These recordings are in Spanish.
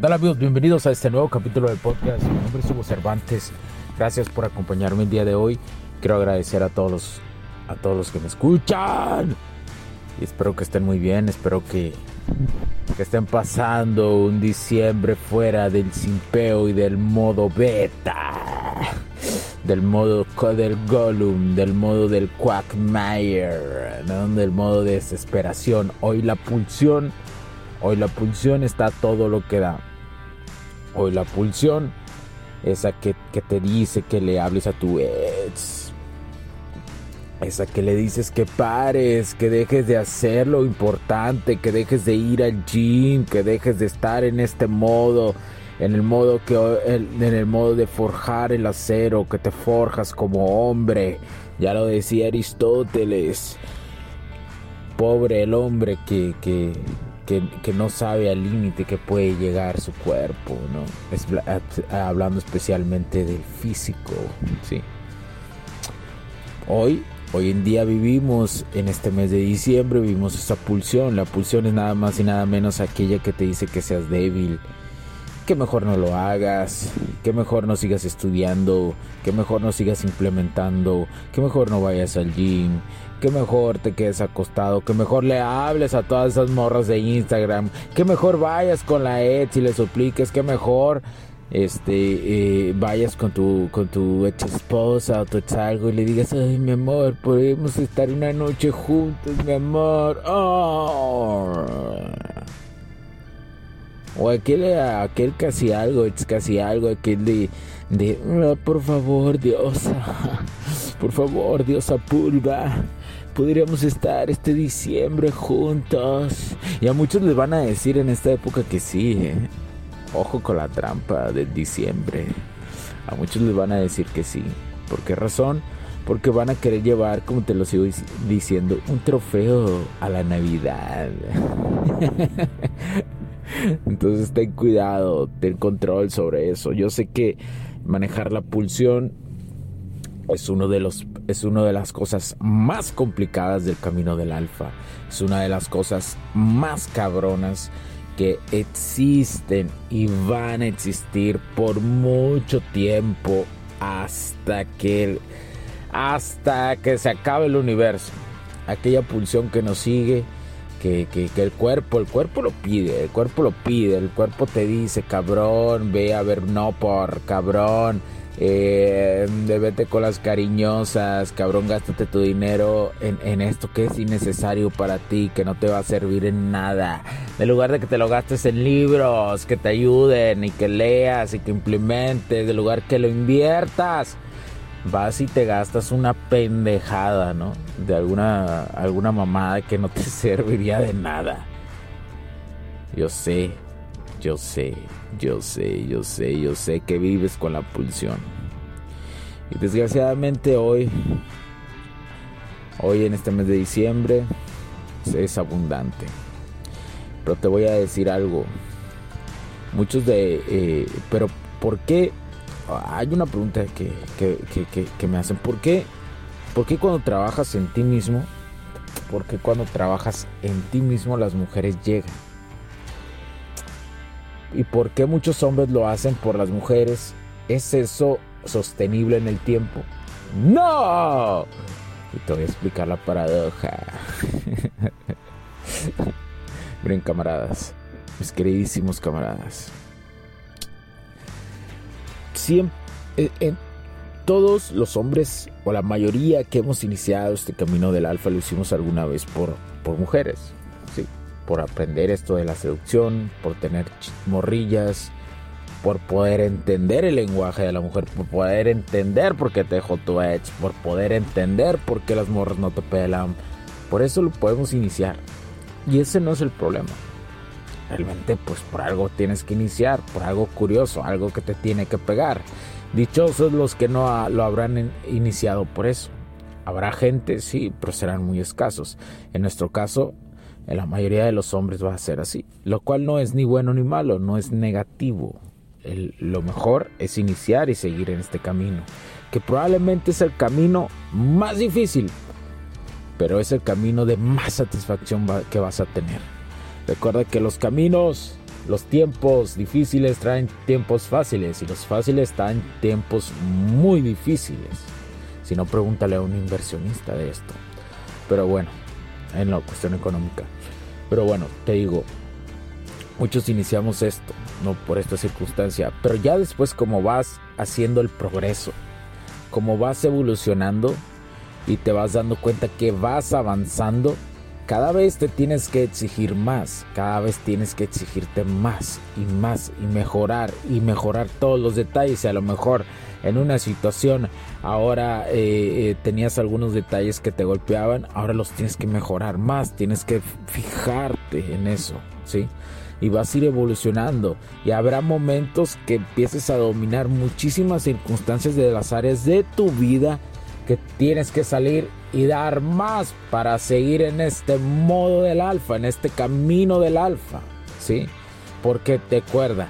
¿Qué tal amigos? Bienvenidos a este nuevo capítulo del podcast. Mi nombre es Hugo Cervantes. Gracias por acompañarme el día de hoy. Quiero agradecer a todos los, a todos los que me escuchan. Y espero que estén muy bien. Espero que, que estén pasando un diciembre fuera del simpeo y del modo beta. Del modo del Gollum, del modo del Quackmire, ¿no? del modo de desesperación. Hoy la pulsión Hoy la pulsión está todo lo que da. Hoy la pulsión, esa que, que, te dice que le hables a tu ex. Esa que le dices que pares, que dejes de hacer lo importante, que dejes de ir al gym, que dejes de estar en este modo, en el modo que en el modo de forjar el acero, que te forjas como hombre. Ya lo decía Aristóteles. Pobre el hombre que, que, que, no sabe al límite que puede llegar su cuerpo, ¿no? Es, hablando especialmente del físico, ¿sí? Hoy, hoy en día vivimos, en este mes de diciembre, vivimos esa pulsión. La pulsión es nada más y nada menos aquella que te dice que seas débil, que mejor no lo hagas, que mejor no sigas estudiando, que mejor no sigas implementando, que mejor no vayas al gym, que mejor te quedes acostado, que mejor le hables a todas esas morras de Instagram, que mejor vayas con la ex y le supliques, que mejor este eh, vayas con tu con tu ex esposa o tu ex algo y le digas ay mi amor podemos estar una noche juntos mi amor oh. o aquel aquel casi algo ex casi algo aquel de de oh, por favor diosa por favor diosa pulva podríamos estar este diciembre juntos. Y a muchos les van a decir en esta época que sí, ¿eh? Ojo con la trampa del diciembre. A muchos les van a decir que sí. ¿Por qué razón? Porque van a querer llevar, como te lo sigo diciendo, un trofeo a la Navidad. Entonces ten cuidado, ten control sobre eso. Yo sé que manejar la pulsión es uno de los es una de las cosas más complicadas del camino del alfa. Es una de las cosas más cabronas que existen y van a existir por mucho tiempo hasta que hasta que se acabe el universo. Aquella pulsión que nos sigue, que, que, que, el cuerpo, el cuerpo lo pide, el cuerpo lo pide, el cuerpo te dice, cabrón, ve a ver no por cabrón eh, vete con las cariñosas, cabrón, gástate tu dinero en, esto que es innecesario para ti, que no te va a servir en nada. En lugar de que te lo gastes en libros, que te ayuden y que leas y que implementes, en lugar que lo inviertas, vas y te gastas una pendejada, ¿no? De alguna, alguna mamada que no te serviría de nada. Yo sé, yo sé, yo sé, yo sé, yo sé que vives con la pulsión. Y desgraciadamente hoy, hoy en este mes de diciembre, es abundante. Pero te voy a decir algo. Muchos de... Eh, pero ¿por qué? Hay una pregunta que, que, me hacen. ¿Por qué? ¿Por qué cuando trabajas en ti mismo? ¿Por qué cuando trabajas en ti mismo las mujeres llegan? ¿Y por qué muchos hombres lo hacen por las mujeres? ¿Es eso sostenible en el tiempo? ¡No! Y te voy a explicar la paradoja. Miren, camaradas, mis queridísimos camaradas. Siempre, todos los hombres, o la mayoría que hemos iniciado este camino del alfa, lo hicimos alguna vez por, por mujeres, ¿sí? Por aprender esto de la seducción, por tener morrillas, por poder entender el lenguaje de la mujer, por poder entender por qué te dejó tu ex, por poder entender por qué las morras no te pelan. Por eso lo podemos iniciar. Y ese no es el problema. Realmente, pues por algo tienes que iniciar, por algo curioso, algo que te tiene que pegar. Dichosos los que no lo habrán iniciado por eso. Habrá gente, sí, pero serán muy escasos. En nuestro caso, en la mayoría de los hombres va a ser así, lo cual no es ni bueno ni malo, no es negativo, lo mejor es iniciar y seguir en este camino, que probablemente es el camino más difícil, pero es el camino de más satisfacción que vas a tener. Recuerda que los caminos, los tiempos difíciles traen tiempos fáciles y los fáciles traen tiempos muy difíciles. Si no, pregúntale a un inversionista de esto. Pero bueno, en la cuestión económica. Pero bueno, te digo, muchos iniciamos esto no por esta circunstancia, pero ya después como vas haciendo el progreso, como vas evolucionando y te vas dando cuenta que vas avanzando, cada vez te tienes que exigir más, cada vez tienes que exigirte más y más y mejorar y mejorar todos los detalles y a lo mejor en una situación ahora eh, eh, tenías algunos detalles que te golpeaban, ahora los tienes que mejorar más, tienes que fijarte en eso, ¿sí? y vas a ir evolucionando y habrá momentos que empieces a dominar muchísimas circunstancias de las áreas de tu vida que tienes que salir y dar más para seguir en este modo del alfa, en este camino del alfa, ¿sí? Porque te acuerda,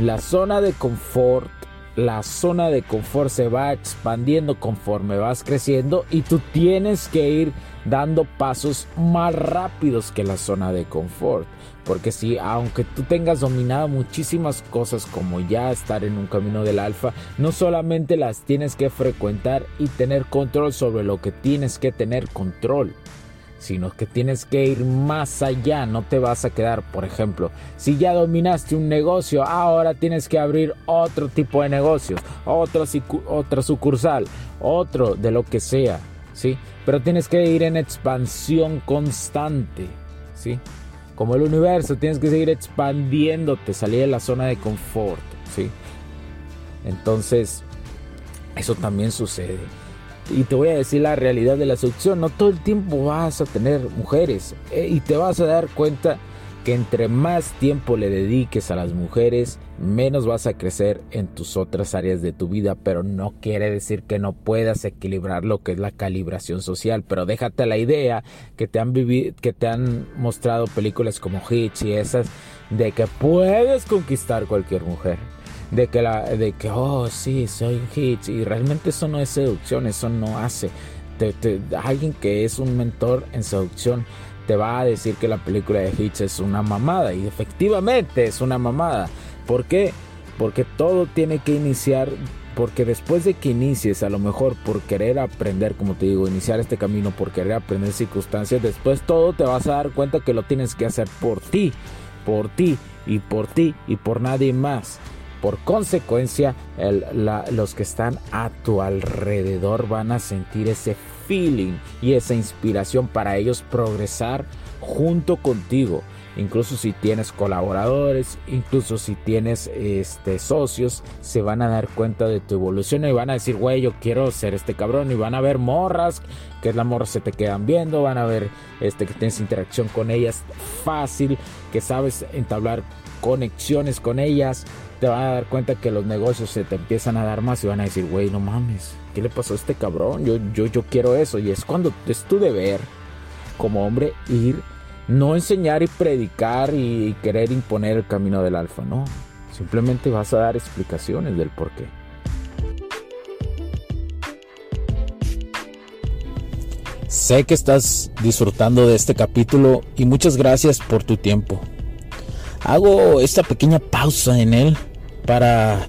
la zona de confort, la zona de confort se va expandiendo conforme vas creciendo y tú tienes que ir dando pasos más rápidos que la zona de confort. Porque si, aunque tú tengas dominado muchísimas cosas como ya estar en un camino del alfa, no solamente las tienes que frecuentar y tener control sobre lo que tienes que tener control, sino que tienes que ir más allá, no te vas a quedar, por ejemplo, si ya dominaste un negocio, ahora tienes que abrir otro tipo de negocios, otra sucursal, otro de lo que sea, ¿sí? Pero tienes que ir en expansión constante, ¿sí? como el universo, tienes que seguir expandiéndote, salir de la zona de confort, ¿sí? Entonces, eso también sucede. Y te voy a decir la realidad de la seducción, no todo el tiempo vas a tener mujeres eh, y te vas a dar cuenta que entre más tiempo le dediques a las mujeres, menos vas a crecer en tus otras áreas de tu vida, pero no quiere decir que no puedas equilibrar lo que es la calibración social, pero déjate la idea que te han que te han mostrado películas como Hitch y esas de que puedes conquistar cualquier mujer. De que, la, de que, oh, sí, soy Hitch. Y realmente eso no es seducción, eso no hace. alguien que es un mentor en seducción te va a decir que la película de Hitch es una mamada. Y efectivamente es una mamada. ¿Por qué? Porque todo tiene que iniciar, porque después de que inicies, a lo mejor por querer aprender, como te digo, iniciar este camino, por querer aprender circunstancias, después todo te vas a dar cuenta que lo tienes que hacer por ti, por ti y por ti y por nadie más. Por consecuencia, los que están a tu alrededor van a sentir ese feeling y esa inspiración para ellos progresar junto contigo incluso si tienes colaboradores, incluso si tienes este, socios, se van a dar cuenta de tu evolución y van a decir, güey, yo quiero ser este cabrón y van a ver morras, que es la morra se te quedan viendo, van a ver este, que tienes interacción con ellas fácil, que sabes entablar conexiones con ellas, te van a dar cuenta que los negocios se te empiezan a dar más y van a decir, güey, no mames, ¿qué le pasó a este cabrón? Yo, yo, yo quiero eso. Y es cuando es tu deber como hombre ir no enseñar y predicar y querer imponer el camino del alfa, no. Simplemente vas a dar explicaciones del por qué. Sé que estás disfrutando de este capítulo y muchas gracias por tu tiempo. Hago esta pequeña pausa en él para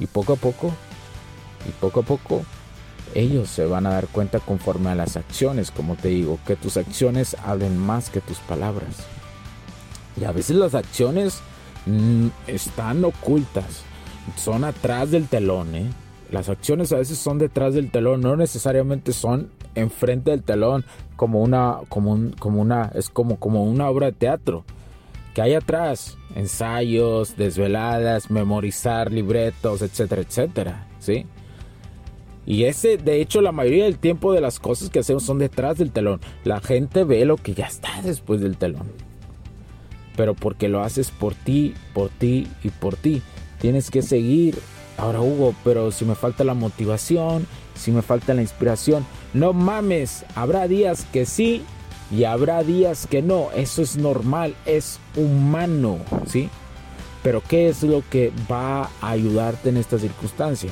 Y poco a poco, y poco a poco, ellos se van a dar cuenta conforme a las acciones, como te digo, que tus acciones hablen más que tus palabras. Y a veces las acciones mm, están ocultas, son atrás del telón, ¿eh? Las acciones a veces son detrás del telón, no necesariamente son enfrente del telón como una, como como una, es como, como una obra de teatro hay atrás, ensayos, desveladas, memorizar libretos, etcétera, etcétera, ¿sí? Y ese, de hecho, la mayoría del tiempo de las cosas que hacemos son detrás del telón. La gente ve lo que ya está después del telón. Pero porque lo haces por ti, por ti y por ti. Tienes que seguir. Ahora, Hugo, pero si me falta la motivación, si me falta la inspiración, no mames, habrá días que sí y habrá días que no, eso es normal, es humano, ¿sí? Pero ¿qué es lo que va a ayudarte en esta circunstancia?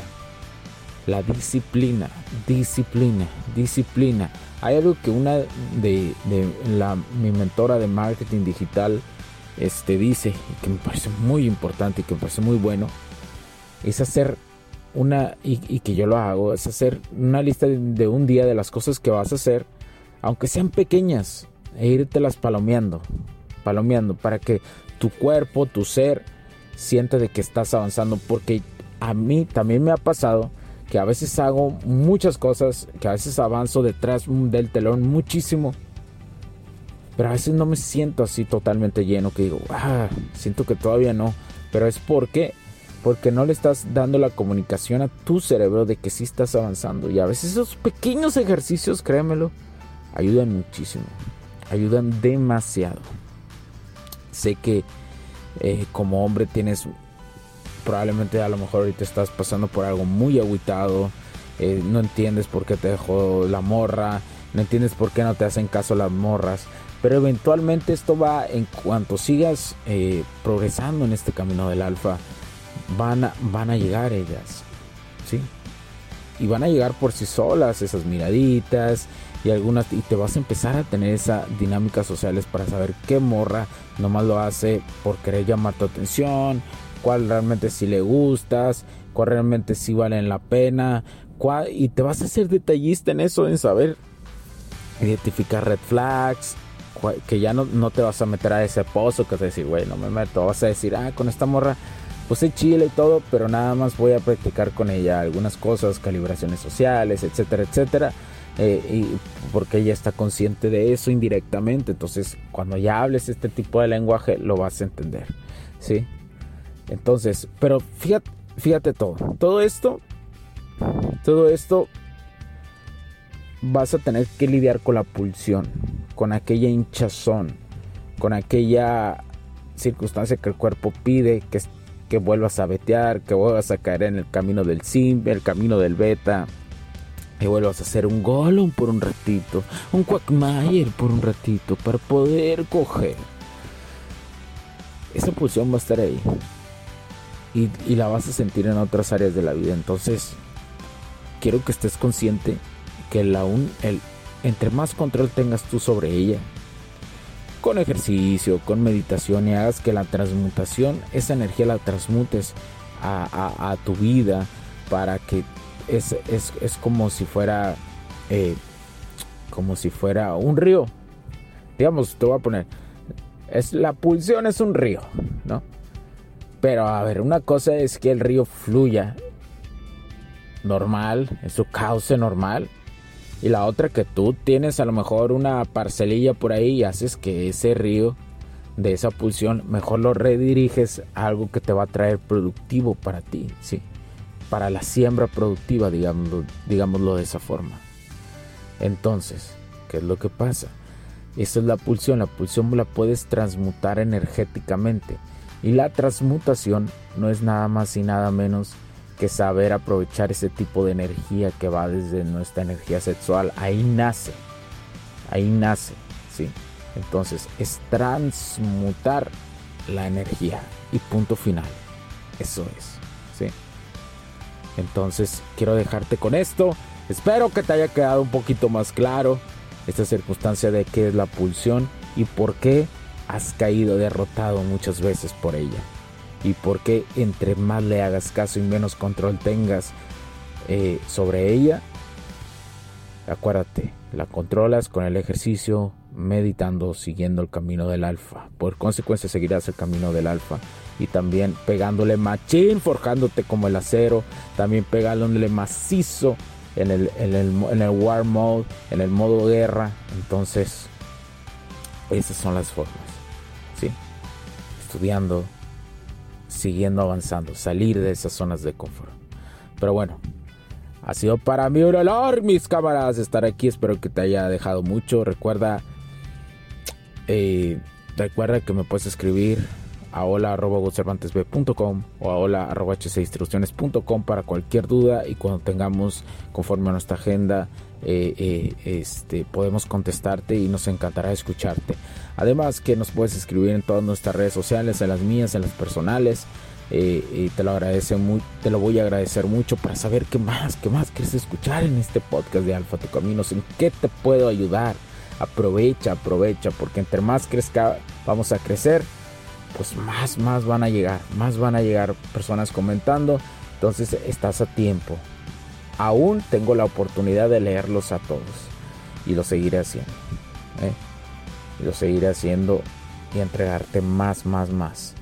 La disciplina, disciplina, disciplina. Hay algo que una de, la, mi mentora de marketing digital este, dice, que me parece muy importante y que me parece muy bueno, es hacer una, y, que yo lo hago, es hacer una lista de un día de las cosas que vas a hacer aunque sean pequeñas, e las palomeando, palomeando, para que tu cuerpo, tu ser, sienta de que estás avanzando, porque a mí también me ha pasado que a veces hago muchas cosas, que a veces avanzo detrás del telón muchísimo, pero a veces no me siento así totalmente lleno, que digo, ah, siento que todavía no, pero es porque porque no le estás dando la comunicación a tu cerebro de que sí estás avanzando y a veces esos pequeños ejercicios, créemelo, ayudan muchísimo, ayudan demasiado. Sé que eh, como hombre tienes, probablemente a lo mejor ahorita estás pasando por algo muy aguitado, eh, no entiendes por qué te dejó la morra, no entiendes por qué no te hacen caso las morras, pero eventualmente esto va, en cuanto sigas eh, progresando en este camino del alfa, van a, van a llegar ellas, ¿sí? Y van a llegar por sí solas esas miraditas, y algunas y te vas a empezar a tener esas dinámicas sociales para saber qué morra nomás lo hace por querer llamar tu atención, cuál realmente si le gustas, cuál realmente si valen la pena, cuál, y te vas a hacer detallista en eso, en saber identificar red flags, que ya no, no te vas a meter a ese pozo que a decir, güey, no me meto, vas a decir, ah, con esta morra pues es chile y todo, pero nada más voy a practicar con ella algunas cosas, calibraciones sociales, etcétera, etcétera. Eh, y porque ella está consciente de eso indirectamente. Entonces, cuando ya hables este tipo de lenguaje, lo vas a entender. ¿Sí? Entonces, pero fíjate, fíjate todo. Todo esto, todo esto vas a tener que lidiar con la pulsión, con aquella hinchazón, con aquella circunstancia que el cuerpo pide, que, que vuelvas a vetear, que vuelvas a caer en el camino del sim, el camino del beta y vuelvas a hacer un Gollum por un ratito, un Quackmayer por un ratito, para poder coger. Esa pulsión va a estar ahí. Y, y, la vas a sentir en otras áreas de la vida. Entonces, quiero que estés consciente que la un, el, entre más control tengas tú sobre ella, con ejercicio, con meditación y hagas que la transmutación, esa energía la transmutes a, a, a tu vida para que es, es, como si fuera eh, como si fuera un río. Digamos, te voy a poner, es la pulsión es un río, ¿no? Pero a ver, una cosa es que el río fluya normal, en su cauce normal. Y la otra que tú tienes a lo mejor una parcelilla por ahí y haces que ese río de esa pulsión mejor lo rediriges a algo que te va a traer productivo para ti, ¿sí? Para la siembra productiva, digámoslo, digámoslo de esa forma. Entonces, ¿qué es lo que pasa? Esa es la pulsión. La pulsión la puedes transmutar energéticamente. Y la transmutación no es nada más y nada menos que saber aprovechar ese tipo de energía que va desde nuestra energía sexual. Ahí nace. Ahí nace. ¿sí? Entonces es transmutar la energía. Y punto final. Eso es. Entonces quiero dejarte con esto. Espero que te haya quedado un poquito más claro esta circunstancia de qué es la pulsión y por qué has caído derrotado muchas veces por ella. Y por qué entre más le hagas caso y menos control tengas eh, sobre ella, acuérdate, la controlas con el ejercicio, meditando, siguiendo el camino del alfa. Por consecuencia seguirás el camino del alfa. Y también pegándole machín, forjándote como el acero. También pegándole macizo en el, en el, war mode, en el modo guerra. Entonces, esas son las formas. ¿sí? Estudiando, siguiendo avanzando, salir de esas zonas de confort. Pero bueno, ha sido para mí un honor, mis cámaras, estar aquí. Espero que te haya dejado mucho. Recuerda, eh, recuerda que me puedes escribir a hola.cervantesb.com o a hola.hcinstrucciones.com para cualquier duda y cuando tengamos conforme a nuestra agenda eh, eh, este, podemos contestarte y nos encantará escucharte. Además que nos puedes escribir en todas nuestras redes sociales, en las mías, en las personales. Eh, y te lo agradece muy, te lo voy a agradecer mucho para saber qué más, qué más quieres escuchar en este podcast de Alfa Tu Caminos, en qué te puedo ayudar. Aprovecha, aprovecha, porque entre más crezca, vamos a crecer pues más, más van a llegar, más van a llegar personas comentando. Entonces estás a tiempo. Aún tengo la oportunidad de leerlos a todos. Y lo seguiré haciendo. ¿eh? Y lo seguiré haciendo y entregarte más, más, más.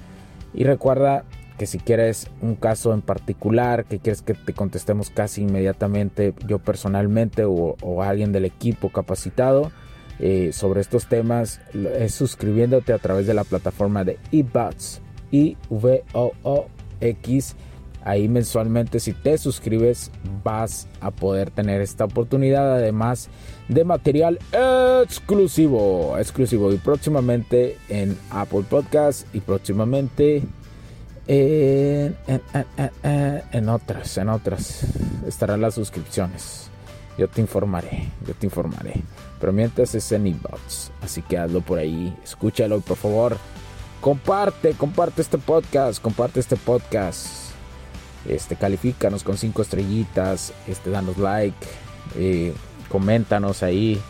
Y recuerda que si quieres un caso en particular, que quieres que te contestemos casi inmediatamente, yo personalmente o, o alguien del equipo capacitado, eh, sobre estos temas es suscribiéndote a través de la plataforma de eBots, I V O O X. Ahí mensualmente si te suscribes vas a poder tener esta oportunidad además de material exclusivo, exclusivo y próximamente en Apple Podcast y próximamente en, en otras, en otras estarán las suscripciones. Yo te informaré, yo te informaré. Pero mientras es en inbox. Así que hazlo por ahí. Escúchalo, por favor. Comparte, comparte este podcast. Comparte este podcast. Este, califícanos con cinco estrellitas. Este, danos like. Eh, coméntanos ahí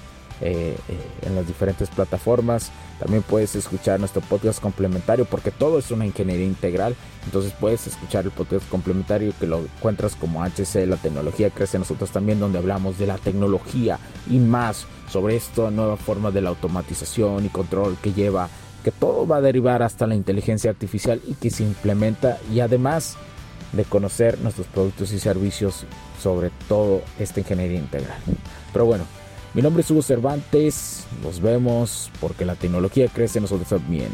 eh, eh, en las diferentes plataformas. También puedes escuchar nuestro podcast complementario porque todo es una ingeniería integral. Entonces puedes escuchar el podcast complementario que lo encuentras como HC, la tecnología crece nosotros también, donde hablamos de la tecnología y más sobre esta nueva forma de la automatización y control que lleva, que todo va a derivar hasta la inteligencia artificial y que se implementa y además de conocer nuestros productos y servicios sobre todo esta ingeniería integral. Pero bueno, mi nombre es Hugo Cervantes. Nos vemos porque la tecnología crece, nosotros también.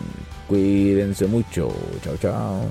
Cuídense mucho. Chao, chao.